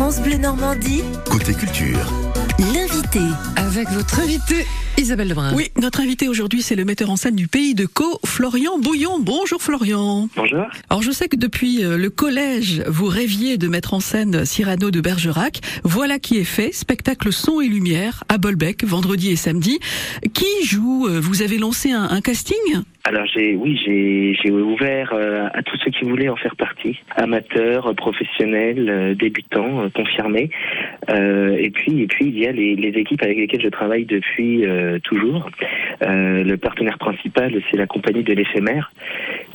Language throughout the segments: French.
France Bleu Normandie, Côté culture. l'invité. Avec votre invité, Isabelle Lebrun. Oui, notre invité aujourd'hui, c'est le metteur en scène du pays de Caux, Florian Bouillon. Bonjour Florian. Bonjour. Alors je sais que depuis euh, le collège, vous rêviez de mettre en scène Cyrano de Bergerac. Voilà qui est fait, spectacle son et lumière à Bolbec, vendredi et samedi. Qui joue Euh, Vous avez lancé un, un casting? Alors j'ai oui j'ai j'ai ouvert euh, à tous ceux qui voulaient en faire partie, amateurs, professionnels, euh, débutants, euh, confirmés. Euh, et puis et puis il y a les, les équipes avec lesquelles je travaille depuis euh, toujours. Euh, le partenaire principal c'est la compagnie de l'éphémère.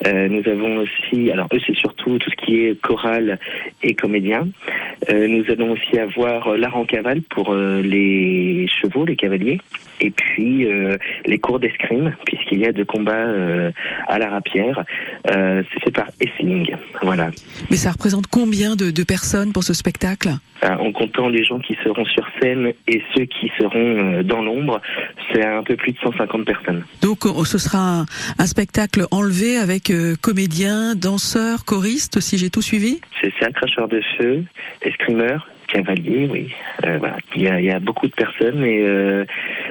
Euh, nous avons aussi alors eux c'est surtout tout ce qui est chorale et comédien. Euh, nous allons aussi avoir euh, l'art en cavale pour euh, les chevaux, les cavaliers. Et puis les cours d'escrime, puisqu'il y a de combats à la rapière. C'est fait par Essling. Voilà. Mais ça représente combien de, de personnes pour ce spectacle? En comptant les gens qui seront sur scène et ceux qui seront dans l'ombre, c'est un peu plus de 150 personnes. Donc euh, ce sera un, un spectacle enlevé avec euh, comédiens, danseurs, choristes, si j'ai tout suivi? C'est ça, cracheur de feu, escrimeur, cavalier, oui. Euh, voilà. il, y a, beaucoup de personnes et euh,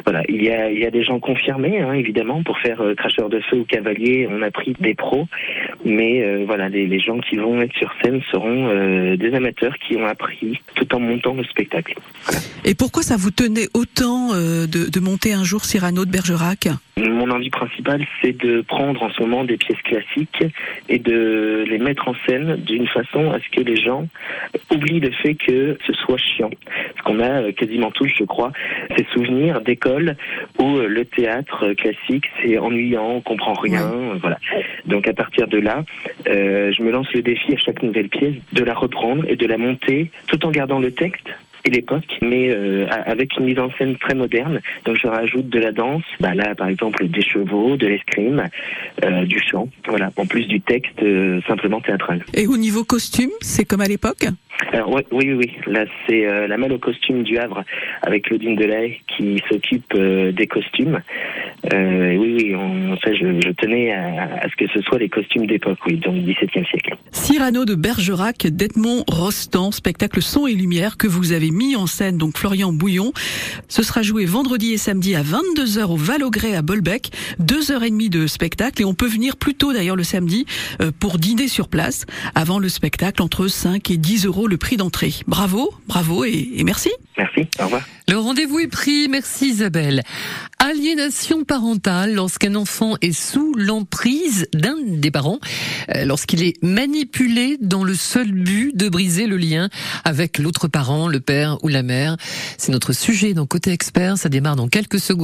voilà, il y a, des gens confirmés, hein, évidemment, pour faire euh, cracheur de feu ou cavalier, on a pris des pros, mais voilà, les, gens qui vont être sur scène seront des amateurs qui ont appris tout en montant le spectacle. Et pourquoi ça vous tenait autant de monter un jour Cyrano de Bergerac? Mon envie principale, c'est de prendre en ce moment des pièces classiques et de les mettre en scène d'une façon à ce que les gens oublient le fait que ce soit chiant. Parce qu'on a euh, quasiment tous, je crois, ces souvenirs d'école où euh, le théâtre euh, classique, c'est ennuyant, on comprend rien, voilà. Donc à partir de là, euh, je me lance le défi à chaque nouvelle pièce de la reprendre et de la monter tout en gardant le texte et l'époque, mais euh, avec une mise en scène très moderne. Donc je rajoute de la danse, bah là par exemple des chevaux, de l'escrime, euh, du chant, voilà, en plus du texte euh, simplement théâtral. Et au niveau costume, c'est comme à l'époque? Alors ouais, oui, oui, oui, là c'est euh, la malle au costume du Havre avec Claudine Delay qui s'occupe euh, des costumes. Euh, oui, oui, on, ça je, je tenais à, à ce que ce soit les costumes d'époque, oui, donc 17e siècle. Cyrano de Bergerac d'Edmond Rostand, spectacle son et lumière que vous avez mis en scène, donc Florian Bouillon. Ce sera joué vendredi et samedi à 22h au Val-au-Grès à Bolbec. Deux heures et demie de spectacle et on peut venir plus tôt d'ailleurs le samedi euh, pour dîner sur place avant le spectacle entre 5 et 10 euros le prix d'entrée. Bravo, bravo et, et merci. Merci, au revoir. Le rendez-vous est pris. Merci Isabelle. Aliénation parentale lorsqu'un enfant est sous l'emprise d'un des parents, euh, lorsqu'il est manipulé dans le seul but de briser le lien avec l'autre parent, le père ou la mère. C'est notre sujet dans Côté Expert. Ça démarre dans quelques secondes.